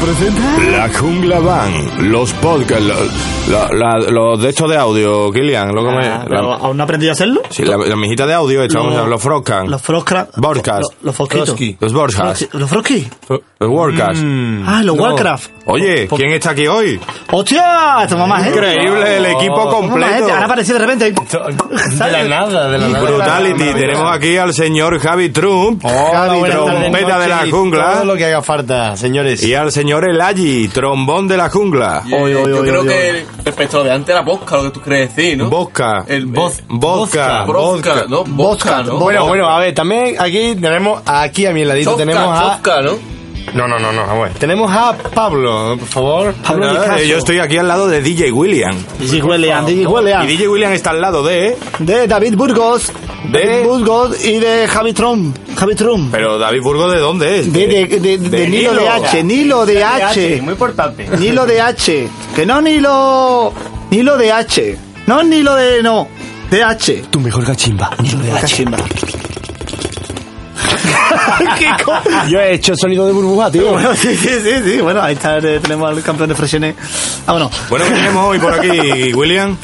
Presenta. La Jungla Van, los podcasts, los, la- la- los de estos de audio, Kilian, lo que me- Ah, la- ¿Aún no he aprendido a hacerlo? sí, la, la mijita de audio, estamos Los- los Froscan, Los Froscra. Broadcast. Los, los. Frosky. los Borjas, ¿Los Frosky? los Warcast. Ah, los No. Warcraft. Oye, ¿quién está aquí hoy? ¡Hostia! Más gente. Increíble, el equipo completo. Ahora apareció de repente. De la nada, de la nada. Brutality, tenemos aquí al señor Javi Trump, Javi, trompeta de la jungla, Todo lo que haga falta, señores. y al señor Elagi, trombón de la jungla. Oy, oy, yo oy, creo oy, que respecto a lo de antes era vodka, lo que tú crees decir, ¿no? Vodka, El vodka. ¿no? Vodka, ¿no? Bueno, bueno, a ver, también aquí tenemos, aquí a mi ladito tenemos a... ¿no? No, no, no, no, ver. Tenemos a Pablo, por favor. Pablo yo estoy aquí al lado de DJ William. DJ William, DJ Y William. DJ William está al lado de... De David Burgos. De- David Burgos y de Javi Trump. Javi Trump. Pero David Burgo, ¿de dónde es? De, de, de, de, de Nilo de Nilo. H. Nilo de H. Muy importante. Nilo de H. Que no Nilo. Nilo de H. No Nilo de. No. De H. Tu mejor gachimba. Nilo de Cachimba. ¿Qué co- Yo he hecho sonido de burbuja, tío. Bueno, sí, sí, sí, sí. Bueno, ahí está, eh, tenemos al campeón de Freshené. Vámonos. Bueno, ¿qué tenemos hoy por aquí, William?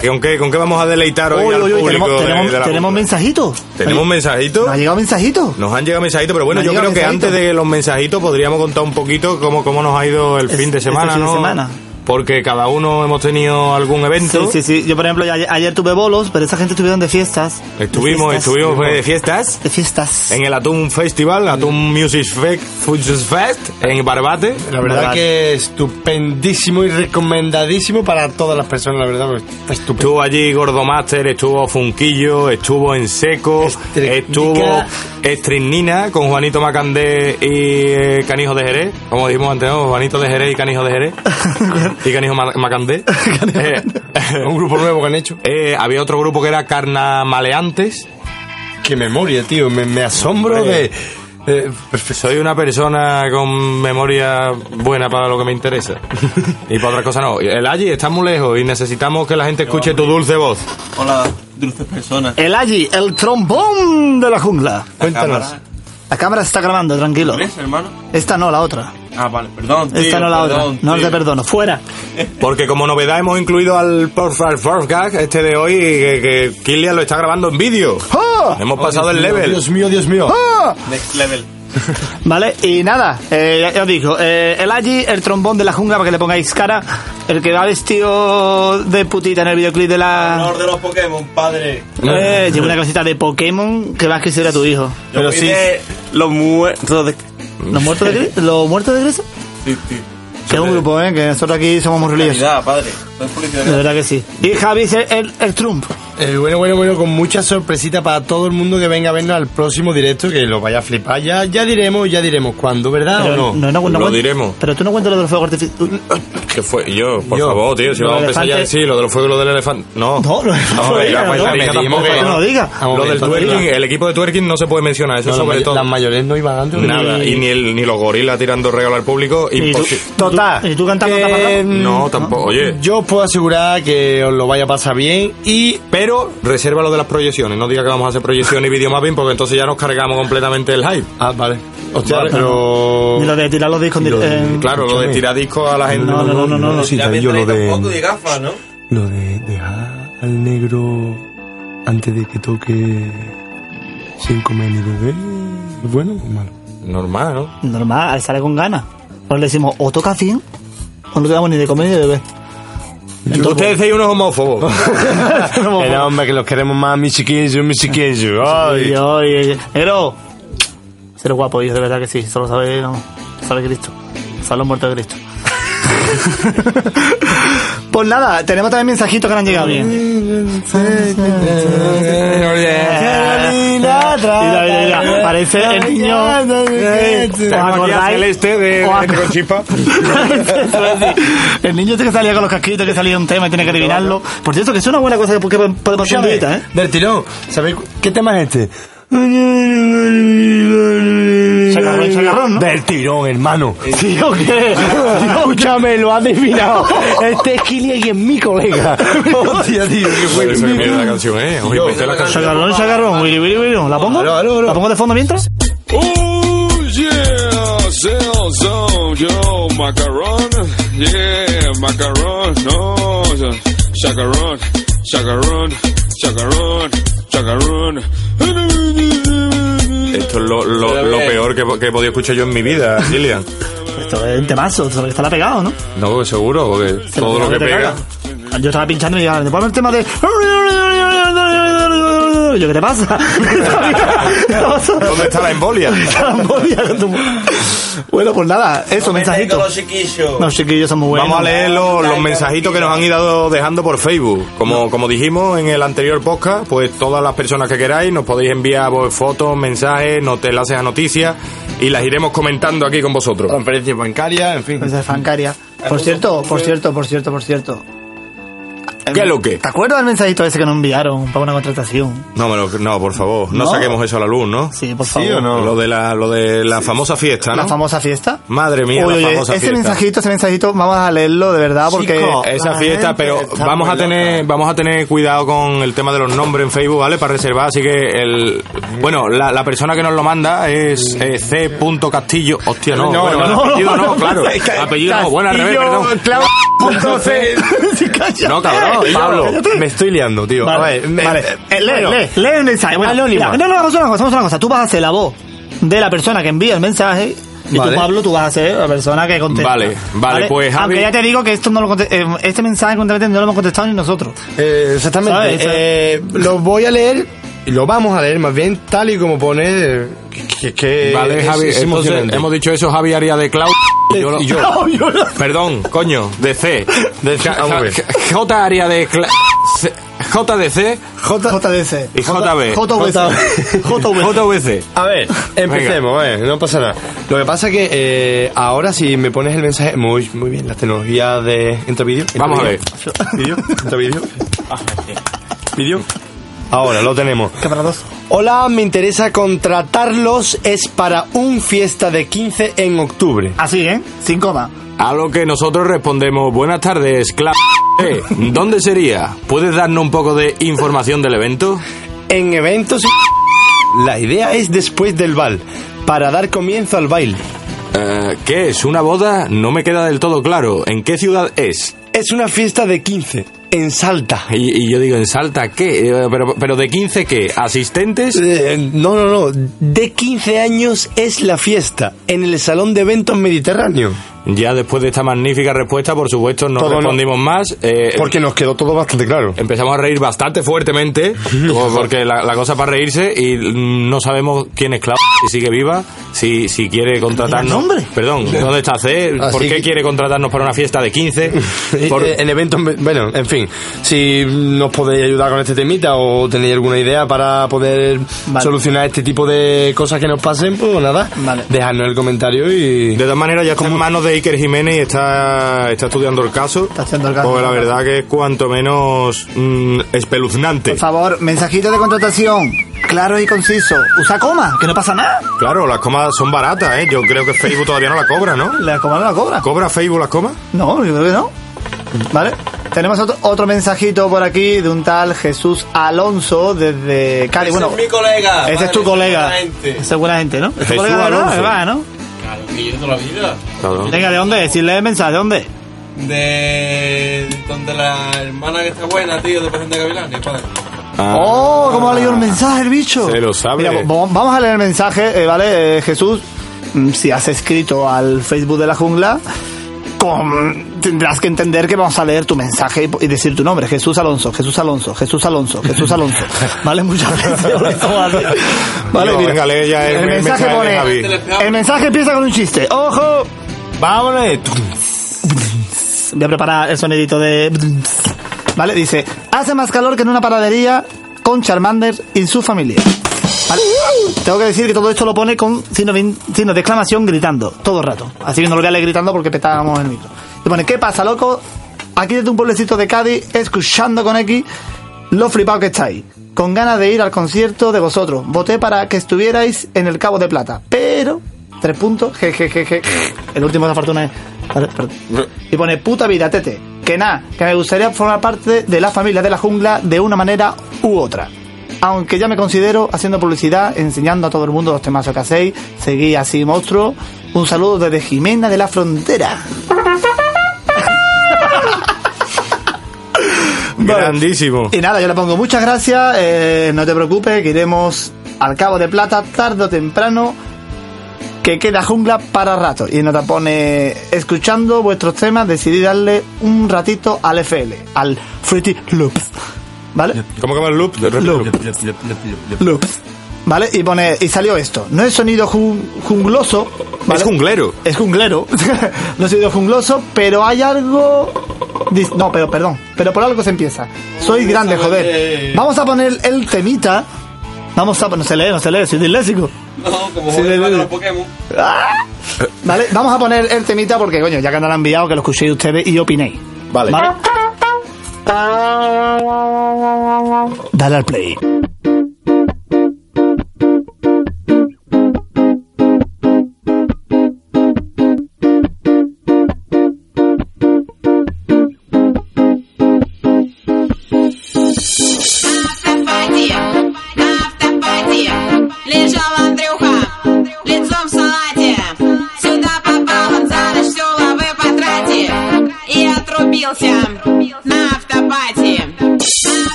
¿Que ¿Con qué, ¿Con qué vamos a deleitar hoy al público tenemos, de- tenemos, de la tenemos Jungla? mensajitos. ¿Tenemos un mensajito? ¿Nos ha llegado mensajito? Nos han llegado mensajitos, pero bueno, Nos yo han creo que antes mensajitos. de los mensajitos podríamos contar un poquito cómo, cómo nos ha ido el Es- fin de este semana, fin de ¿no? semana. Porque cada uno hemos tenido algún Sí, evento. sí, sí. Yo, por ejemplo, ayer, ayer tuve bolos, pero esa gente estuvieron de fiestas. De Estuvimos, fiestas. estuvimos de fiestas De fiestas. en el Atum Festival, Atum Music Fe- Foods Fest, en Barbate. La verdad Verdad. que estupendísimo y recomendadísimo para todas las personas, la verdad, porque está estupendo. Estuvo allí Gordo Master, estuvo Funquillo, estuvo en seco, Estricnica. estuvo Estrinina con Juanito Macandé y eh, Canijo de Jerez, como dijimos antes, ¿no? Juanito de Jerez y Canijo de Jerez y Canijo Ma- Macandé. Eh, Un grupo nuevo que han hecho. eh, había otro grupo que era Carnamaleantes. Qué memoria, tío. Me, me asombro de... eh, perfecto. Soy una persona con memoria buena para lo que me interesa. y para otras cosas no. El allí está muy lejos y necesitamos que la gente escuche tu dulce voz. Hola, dulces personas. El Agi, el trombón de la jungla. Cuéntanos. Cámara. La cámara se está grabando, tranquilo. ¿Ves, hermano? Esta no, la otra. Ah, vale, perdón, tío, Esta no, la perdón, otra. No tío. te perdono. Fuera. Porque como novedad hemos incluido al First Gag este de hoy que, que Kilian lo está grabando en vídeo. ¡Ah! Hemos pasado el level. Dios mío, Dios mío. ¡Ah! Next level. Vale, y nada, eh, ya, ya os digo, eh, el Agi, el trombón de la jungla, para que le pongáis cara, el que va vestido de putita en el videoclip de la... Honor de los Pokémon, padre. Eh, lleva una cosita de Pokémon que vas que será tu hijo. Pero sí. Los muertos de. ¿Los muertos de Grecia? ¿Los muertos de Grecia? Sí, sí. Que es un grupo, ¿eh? Que nosotros aquí somos muy religiosos. Padre. No es publicidad. De verdad que sí. Y Javi es el, el, el Trump. Eh, bueno, bueno, bueno, con mucha sorpresita para todo el mundo que venga a vernos al próximo directo, que lo vaya a flipar. Ya, ya diremos, ya diremos cuándo, ¿verdad o no? no, no, no Lo cuen- diremos. Pero tú no cuentas lo de los fuegos artificiales. ¿Qué fue? Yo, por Yo. favor, tío, si Lo vamos a empezar ya a decir lo de los fuegos, lo del elefante. No. No, lo- no, no, ya, no, pues, no, no, tampoco. no, no lo diga. Lo del twerking, el equipo de twerking no se puede mencionar, eso no, sobre las, todo. las mayores no iban antes. Nada, y ni, el, ni los gorilas tirando regalo al público, Y tú- imposible. Total. ¿Y tú cantando que, taparrabo? No, tampoco, oye. Yo os puedo asegurar que os lo vaya a pasar bien y Pero reserva lo de las proyecciones, no diga que vamos a hacer proyecciones y videomapping porque entonces ya nos cargamos completamente el hype. Ah, vale. Hostia, Vale. pero... Ni lo de tirar los discos en Lo de- en- Claro, lo de tirar discos a la gente. No, no, no, no, no. Sí, también me yo lo de... un poco de gafas, ¿no? Lo de dejar al negro antes de que toque sin comer ni beber. ¿Es bueno o malo? Normal, ¿no? Normal, sale con ganas. Pues le decimos, o toca 100, o no te damos ni de comer ni de beber. Ustedes sois unos homófobos. No, hombre, que los queremos más mis chiquillos, mis chiquillos. Ay, Ay. ay, negro. Ser guapo, hijo, de verdad que sí. Solo sabe, no, sabe Cristo. Sabe los muertos de Cristo. pues nada, tenemos también mensajitos que no han llegado bien. Parece el niño. ¿Os acordáis? Celeste de, ¿Os de acor- Conchipa. Eso es decir, el niño este que salía con los casquitos, que salía un tema y tiene que adivinarlo. Por cierto, que es una buena cosa que podemos hacer ¿eh? Del tirón. ¿Sabéis qué tema es este? Chacarrón, chacarrón, ¿no? Del tirón, hermano. ¿Tío qué? Escúchame, lo has adivinado. Este es Kilian y es mi colega. Hostia, tío, qué Joder, eso que mierda de canción, ¿eh? La canción. Chacarrón, chacarrón, willy, willy, willy. ¿La pongo? ¿La pongo de fondo mientras? Oh yeah, Zone, yo, macaron, yeah, macaron, no, chacarón, chacarón, chacarón, Esto es lo, lo- lo peor que, que he podido escuchar yo en mi vida, Gillian. Esto es un temazo, que está la pegado, ¿no? No, seguro, porque Se todo lo que te pega. caga. Yo estaba pinchando y me ponme el tema de... Yo, ¿qué te pasa? ¿Dónde está la embolia? Embolia con tu- Bueno, pues nada, eso, mensajito. los chiquillos. Los chiquillos son muy buenos. Vamos a leer los, los mensajitos que nos han ido dejando por Facebook. Como, como dijimos en el anterior podcast, pues todas las personas que queráis nos podéis enviar pues, fotos, mensajes, no te enlaces a noticias y las iremos comentando aquí con vosotros. Transferencias bancarias, en fin. Mensaje bancaria. Por cierto, por cierto, por cierto, por cierto. ¿Qué es lo que? ¿Te acuerdas del mensajito ese que nos enviaron para una contratación? No, me lo- no, por favor, no, ¿No? saquemos eso a la luz, ¿no? Sí, por ¿Sí favor. o no? Lo de la, lo de la famosa fiesta, ¿no? La famosa fiesta. Madre mía, Oye, la oye, famosa ese fiesta. mensajito, ese mensajito, vamos a leerlo de verdad porque... Chico, Esa fiesta, pero vamos a tener vamos a tener cuidado con el tema de los nombres en Facebook, ¿vale? Para reservar, así que el bueno, la, la persona que nos lo manda es eh, C. Castillo. Hostia, no, No, bueno, no, el no, apellido no, no, claro. no, apellido no, bueno, al revés, perdón. Clavo, punto C. Sí, cállate. No, Pablo, Cállate. me estoy liando, tío. Vale, a ver, me- vale. Eh, lee, bueno, lee, lee el mensaje. Bueno, Anónimo. mira, no, no, vamos a hacer una cosa, vamos a hacer una cosa. Tú vas a ser la voz de la persona que envía el mensaje y Vale. tú, Pablo, tú vas a ser la persona que contesta. Vale, vale, pues, Javi- Aunque ya te digo que esto no lo conte- eh, este mensaje no lo hemos contestado ni nosotros. Eh, exactamente. Eh, lo voy a leer, lo vamos a leer más bien tal y como pone. eh, Que, que Vale, es- Javi, es entonces emocionante. hemos dicho eso, Javi haría de Cloud. y yo lo- Y yo. Perdón, coño, de C. De C, vamos a ver. J haría de Cla- C- J de C J. JDC. y JB. JVC. JVC. JVC. A ver, empecemos, a ver, no pasa nada. Lo que pasa es que eh, ahora si me pones el mensaje, muy, muy bien, las tecnologías de entre vídeo. Vamos a vídeo. Vídeo, entre vídeo. Vídeo. Ahora lo tenemos. Hola, me interesa contratarlos, es para un fiesta de 15 en octubre. Así, ¿eh? Sin coma. A lo que nosotros respondemos, buenas tardes, Cla... Eh, ¿Dónde sería? ¿Puedes darnos un poco de información del evento? En eventos... La idea es después del bal, para dar comienzo al baile. Eh, ¿Qué es? ¿Una boda? No me queda del todo claro. ¿En qué ciudad es? Es una fiesta de 15, en Salta. Y, yo digo, ¿en Salta qué? Eh, pero, ¿Pero de 15 qué? ¿Asistentes? Eh, no, no, no. De 15 años es la fiesta, en el Salón de Eventos Mediterráneo. Ya después de esta magnífica respuesta, por supuesto, no Todo no. respondimos más. Eh, Porque nos quedó todo bastante claro. Empezamos a reír bastante fuertemente, porque la, la cosa para reírse y no sabemos quién es Clau, si sigue viva, si, si quiere contratarnos. El. Perdón, ¿dónde está C? ¿Por Así qué que- quiere contratarnos para una fiesta de 15? Por- Eh, En eventos, bueno, en fin, si nos podéis ayudar con este temita o tenéis alguna idea para poder Vale. solucionar este tipo de cosas que nos pasen, pues nada, Vale. dejadnos el comentario y... De todas maneras, ya está en manos de Iker Jiménez y está, está estudiando el caso. Está haciendo el caso. Porque la verdad que es cuanto menos mm, espeluznante. Por favor, mensajito de contratación. Claro y conciso. Usa coma, que no pasa nada. Claro, las comas son baratas, ¿eh? Yo creo que Facebook todavía no la cobra, ¿no? La coma no la cobra. ¿Cobra Facebook las comas? No, yo creo que no. ¿Vale? Tenemos otro, otro mensajito por aquí de un tal Jesús Alonso desde Cali. Ese bueno, es mi colega. ese es tu colega. gente, ¿no? Es tu Jesús colega. Alonso. ¿verdad, ¿no? Claro, que yo de toda la vida. Claro. Venga, ¿de dónde? Decirle el mensaje, ¿de dónde? De donde la hermana que está buena, tío, de Presidente Gavilán, mi padre. Ah. ¡Oh! ¿Cómo ha leído el mensaje el bicho? Se lo sabe. Mira, vamos a leer el mensaje, eh, ¿vale? Eh, Jesús, mm, si has escrito al Facebook de la jungla, con- tendrás que entender que vamos a leer tu mensaje y, decir tu nombre. Jesús Alonso, Jesús Alonso, Jesús Alonso, Jesús Alonso. ¿Vale? Muchas gracias. Vale, mira. venga, lee ya el el mensaje pone... Javi. El mensaje empieza con un chiste. ¡Ojo! ¡Vámonos! Voy a preparar el sonidito de... ¿Vale? Dice, hace más calor que en una panadería con Charmander y su familia. ¿Vale? Tengo que decir que todo esto lo pone con signo de exclamación gritando, todo el rato. Así que no lo voy a leer gritando porque petábamos el micro. Pone, ¿qué pasa, loco? Aquí desde un pueblecito de Cádiz, escuchando con X lo flipado que estáis. Con ganas de ir al concierto de vosotros. Voté para que estuvierais en el Cabo de Plata. Pero, tres puntos, jejejeje. El último de la fortuna es... Y pone, puta vida, tete. Que nada, que me gustaría formar parte de la familia de la jungla de una manera u otra. Aunque ya me considero haciendo publicidad, enseñando a todo el mundo los temas que hacéis, seguí así monstruo Un saludo desde Jimena de la Frontera. Grandísimo. Y nada, yo le pongo muchas gracias, eh, no te preocupes, que iremos al cabo de plata tarde o temprano, que queda jungla para rato. Y nos pone, escuchando vuestros temas, decidí darle un ratito al FL, al Fruity Loops. ¿Vale? ¿Cómo que va el loop? ¿Vale? Y pone, y salió esto. No es sonido jun- jungloso. ¿vale? Es junglero. Es junglero. no es sonido jungloso, pero hay algo. No, pero perdón. Pero por algo se empieza. Soy grande, joder. Vamos a poner el temita. Vamos a. No se lee, no se lee, soy disléxico. No, como Sí, los Pokémon. Vale, vamos a poner el temita porque, coño, ya que nos lo han enviado, que lo escuchéis ustedes y opinéis. Vale. ¿Vale? Dale al play.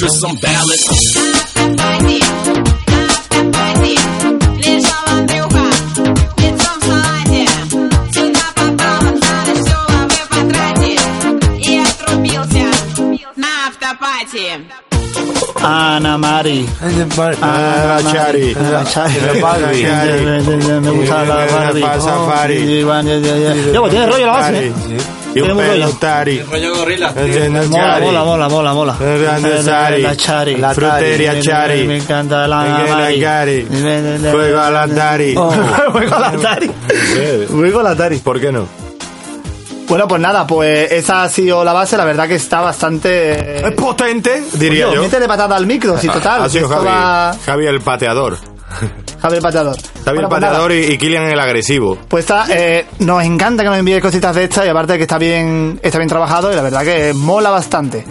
feature some ballads. Ana Mari. Ana Chari. Me gusta la Barbie. Yo, tiene rollo la base. ¿Eh? Y un Tenemos rollo. gorila. Mola, mola, mola, mola, mola. La Chari. La Fruteria Chari. Me encanta la Me encanta Mari. Juego al Atari. Oh, Juego al Atari. Juego al Atari. ¿Por qué no? Bueno, pues nada, pues esa ha sido la base. La verdad que está bastante... Es potente, diría yo. Métele patada al micro, si total. Ha sido Javi el pateador. Javi el pateador. Javi Bueno, el pues pateador y, y Kilian el agresivo. Pues está, eh, nos encanta que nos envíe cositas de estas y aparte que está bien, está bien trabajado y la verdad que mola bastante.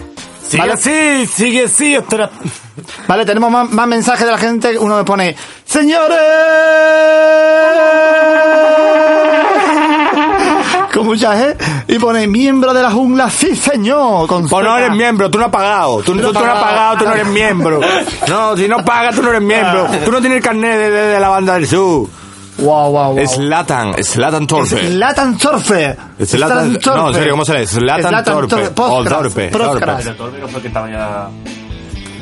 ¿Vale? así, sigue así, espera. Vale, tenemos más, más mensajes de la gente. Uno me pone, señores, con mucha G, y pone miembro de la jungla, sí señor, con Pues no eres miembro, tú no has pagado. Tú, no tú has no has pagado. tú no eres miembro. No, si no pagas, tú no eres miembro. Tú no tienes el carnet de, de- de la banda del sur. Wow, wow, wow. Slatan, Slatan Torpe. Zlatan Torpe. Zlatan- no, en serio, ¿cómo se lee? Zlatan Torpe. O Postcras, Torpe, Postcras.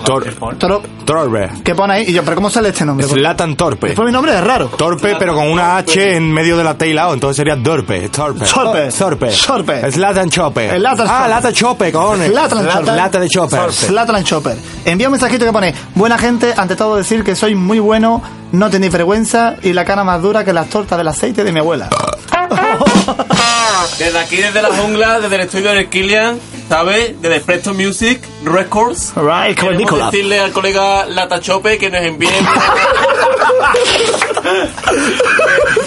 Tor- Toro- Torpe. ¿Qué pone ahí? Y yo, ¿pero cómo sale este nombre? Slatan Torpe. Pues mi nombre es raro. Torpe, pero con una H en medio de la T y la O, entonces sería Dorpe. Torpe. Torpe. Torpe. Torpe. Slatan Chope. Slatan Ah, lata chope, cojones. Lata- de chopper. Zlatan Chopper. Envía un mensajito que pone, buena gente, ante todo decir que soy muy bueno, no tenéis vergüenza y la cara más dura que las tortas del aceite de mi abuela. Desde aquí, desde la jungla, desde el estudio del Killian, ¿sabes? Desde Presto Music Records. Right, Queremos Nicolás. decirle al colega Lata Chope que nos envíe. que,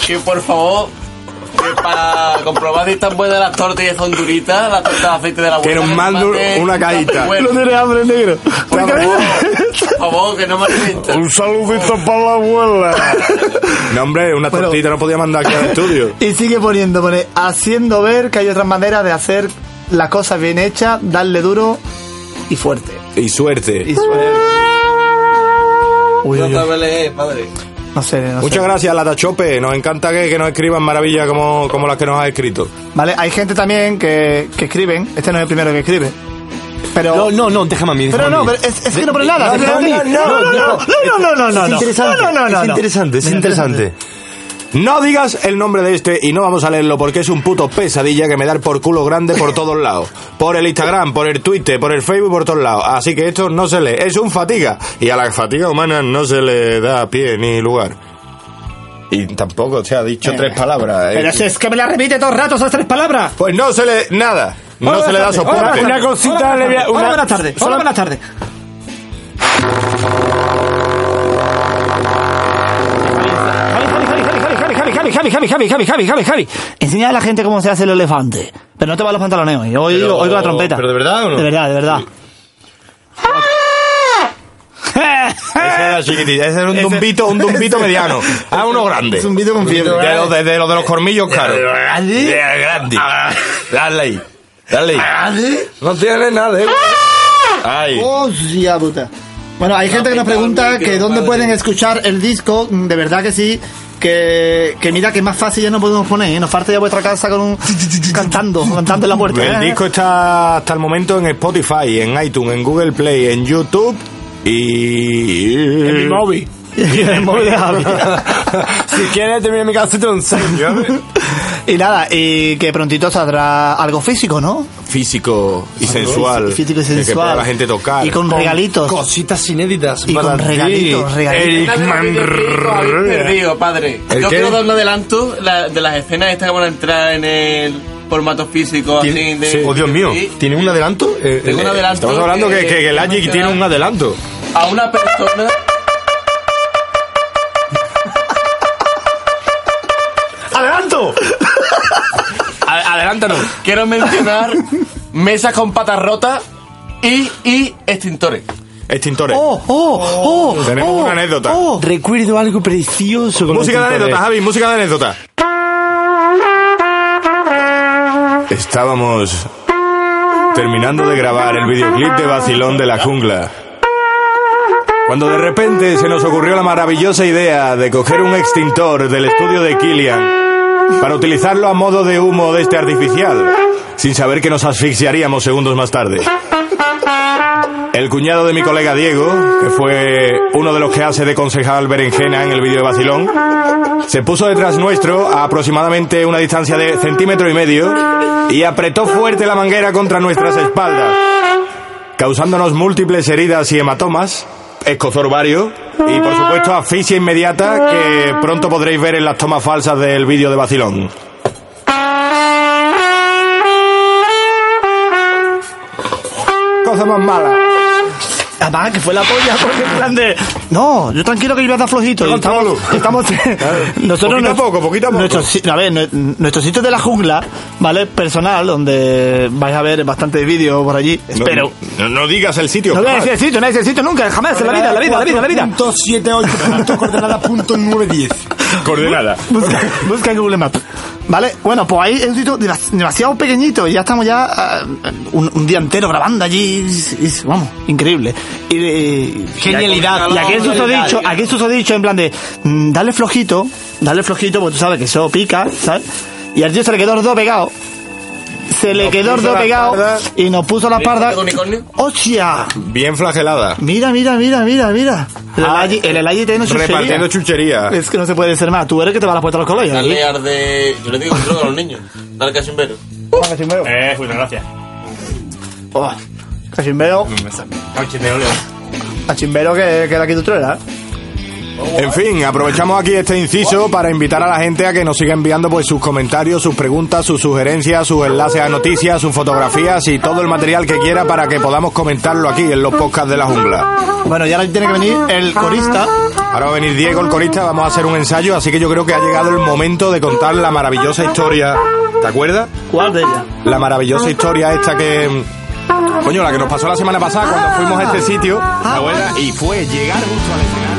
que por favor. Que para comprobar si están buenas las tortillas son duritas, las tortas de aceite de la abuela. Que nos mande una cajita. Bueno, No tienes hambre, negro. por favor, por favor, que no me alimenten. Un saludito para la abuela. No, hombre, una Bueno. tortita no podía mandar aquí al estudio. Y sigue poniendo, pone, haciendo ver que hay otras maneras de hacer las cosas bien hechas, darle duro y fuerte. Y suerte. Y suerte. Uy, uy, uy. Padre. No sé, no sé. Muchas gracias, Lata Chope. Nos encanta que, que nos escriban maravillas como, como las que nos has escrito. Vale, hay gente también que, que escriben. Este no es el primero que escribe. Pero. No, no, no, déjame a mí. Pero déjame a no, mí. pero es, es que no pone nada. No, déjame no, a mí. no, no, no, no, no, no, no, no, no, Es no. interesante, No, no, no, es no. interesante, es Mira, interesante. No digas el nombre de este y no vamos a leerlo porque es un puto pesadilla que me da el por culo grande por todos lados. Por el Instagram, por el Twitter, por el Facebook, por todos lados. Así que esto no se lee, es un fatiga. Y a la fatiga humana no se le da pie ni lugar. Y tampoco se ha dicho tres palabras. ¿eh? Pero si es que me la repite todo el rato esas tres palabras. Pues no se le... nada. No Hola, se le da. Hola, soporte. buenas Una cosita Hola, le voy a- Hola, una- buenas tardes. Hola, buenas tardes. Javi, Javi, Javi, Javi, Javi, Javi, Javi, Javi. Enseña a la gente cómo se hace el elefante. Pero no te va los pantalones hoy. Hoy pero, oigo la trompeta. ¿Pero de verdad o no? De verdad, de verdad. ese era ese era un dumbito, un dumbito mediano. Ah, uno grande. Un dumbito con fiebre. De los de, de, los, de los cormillos caros. De grande. Ah. Dale ahí. Dale ahí. Ah, ¿eh? No tiene nada, eh. Ay. Hostia puta. Bueno, hay gente que nos pregunta que dónde pueden escuchar el disco. Mm, De verdad que sí. Que, que mira que más fácil ya no podemos poner. ¿eh? Nos falta ya vuestra casa con un, cantando, cantando en la puerta. El ¿eh? disco está hasta el momento en Spotify, en iTunes, en Google Play, en YouTube y... En mi móvil. Y en el móvil de Javi. si quieres terminar mi casito un y nada, y que prontito saldrá algo físico, ¿no? Físico y sensual. Físico y Que sensual. pueda la gente tocar. Y con regalitos. Cositas inéditas. Y con para regalitos, regalitos. Eric Habéis perdido, padre. ¿El Yo qué? quiero dar un adelanto la- de las escenas estas que van a entrar en el formato físico. Así de, Sí. Oh, Dios mío. Sí. ¿Tiene un adelanto? Eh, Tengo un eh, adelanto. Estamos hablando que, que, que el Agic tiene un adelanto. A una persona. ¡Adelanto! Adelántanos. Quiero mencionar mesas con patas rotas y, y extintores. Extintores. ¡Oh, oh, oh! Tenemos oh, una anécdota. oh. Recuerdo algo precioso con Música de anécdota, Javi, música de anécdota. Estábamos terminando de grabar el videoclip de Vacilón de la Jungla. Cuando de repente se nos ocurrió la maravillosa idea de coger un extintor del estudio de Killian para utilizarlo a modo de humo de este artificial, sin saber que nos asfixiaríamos segundos más tarde. El cuñado de mi colega Diego, que fue uno de los que hace de concejal berenjena en el vídeo de Vacilón, se puso detrás nuestro a aproximadamente una distancia de centímetro y medio y apretó fuerte la manguera contra nuestras espaldas, causándonos múltiples heridas y hematomas, escozor vario y por supuesto asfixia inmediata que pronto podréis ver en las tomas falsas del vídeo de Vacilón. Cosa más mala. Además, que fue la polla, porque en plan de. No, yo tranquilo que yo voy a flojito. y Estamos. estamos nosotros. Poquito a poco, poquito a poco. nuestro si- a ver, nue- nuestro sitio de la jungla, ¿vale? Personal, donde vais a ver bastantes vídeos por allí. No, Espero. No, no digas el sitio. No voy a jamás. decir el sitio, no voy a decir el sitio nunca, jamás, en la vida, en la vida, en la vida, en la vida. 478 coordenada punto 910. Coordenada. Busca, busca en Google Maps. ¿Vale? Bueno, pues ahí es un sitio demas- demasiado pequeñito y ya estamos ya ah, un, un día entero grabando allí. es- es, vamos, increíble. Y, y- Genialidad. Y aquí es dicho, aquí es dicho en plan de mm, dale flojito, dale flojito, porque tú sabes que eso pica, ¿sabes? Y al tío se le quedó el dedo pegado. Se le quedó el pegado y nos puso la parda. ¡Hostia! Bien flagelada. Mira, mira, mira, mira, mira. El Elayi- el Elayi tiene chuchería. Repartiendo chuchería. Es que no se puede ser más. Tú eres que te va a la puerta a los colegios. Dale ar de. Yo le digo droga a los niños. Dale casimbero. Eh, pues gracias. Oh, cachimbero. Cachimbero que, que la quitutrera. En fin, aprovechamos aquí este inciso para invitar a la gente a que nos siga enviando pues sus comentarios, sus preguntas, sus sugerencias, sus enlaces a noticias, sus fotografías y todo el material que quiera para que podamos comentarlo aquí en los podcasts de la jungla. Bueno, y ahora tiene que venir el corista. Ahora va a venir Diego, el corista, vamos a hacer un ensayo, así que yo creo que ha llegado el momento de contar la maravillosa historia. ¿Te acuerdas? ¿Cuál de ellas? La maravillosa historia esta que... Coño, la que nos pasó la semana pasada cuando fuimos a este sitio, ¿te acuerdas? Y fue llegar justo al escenario.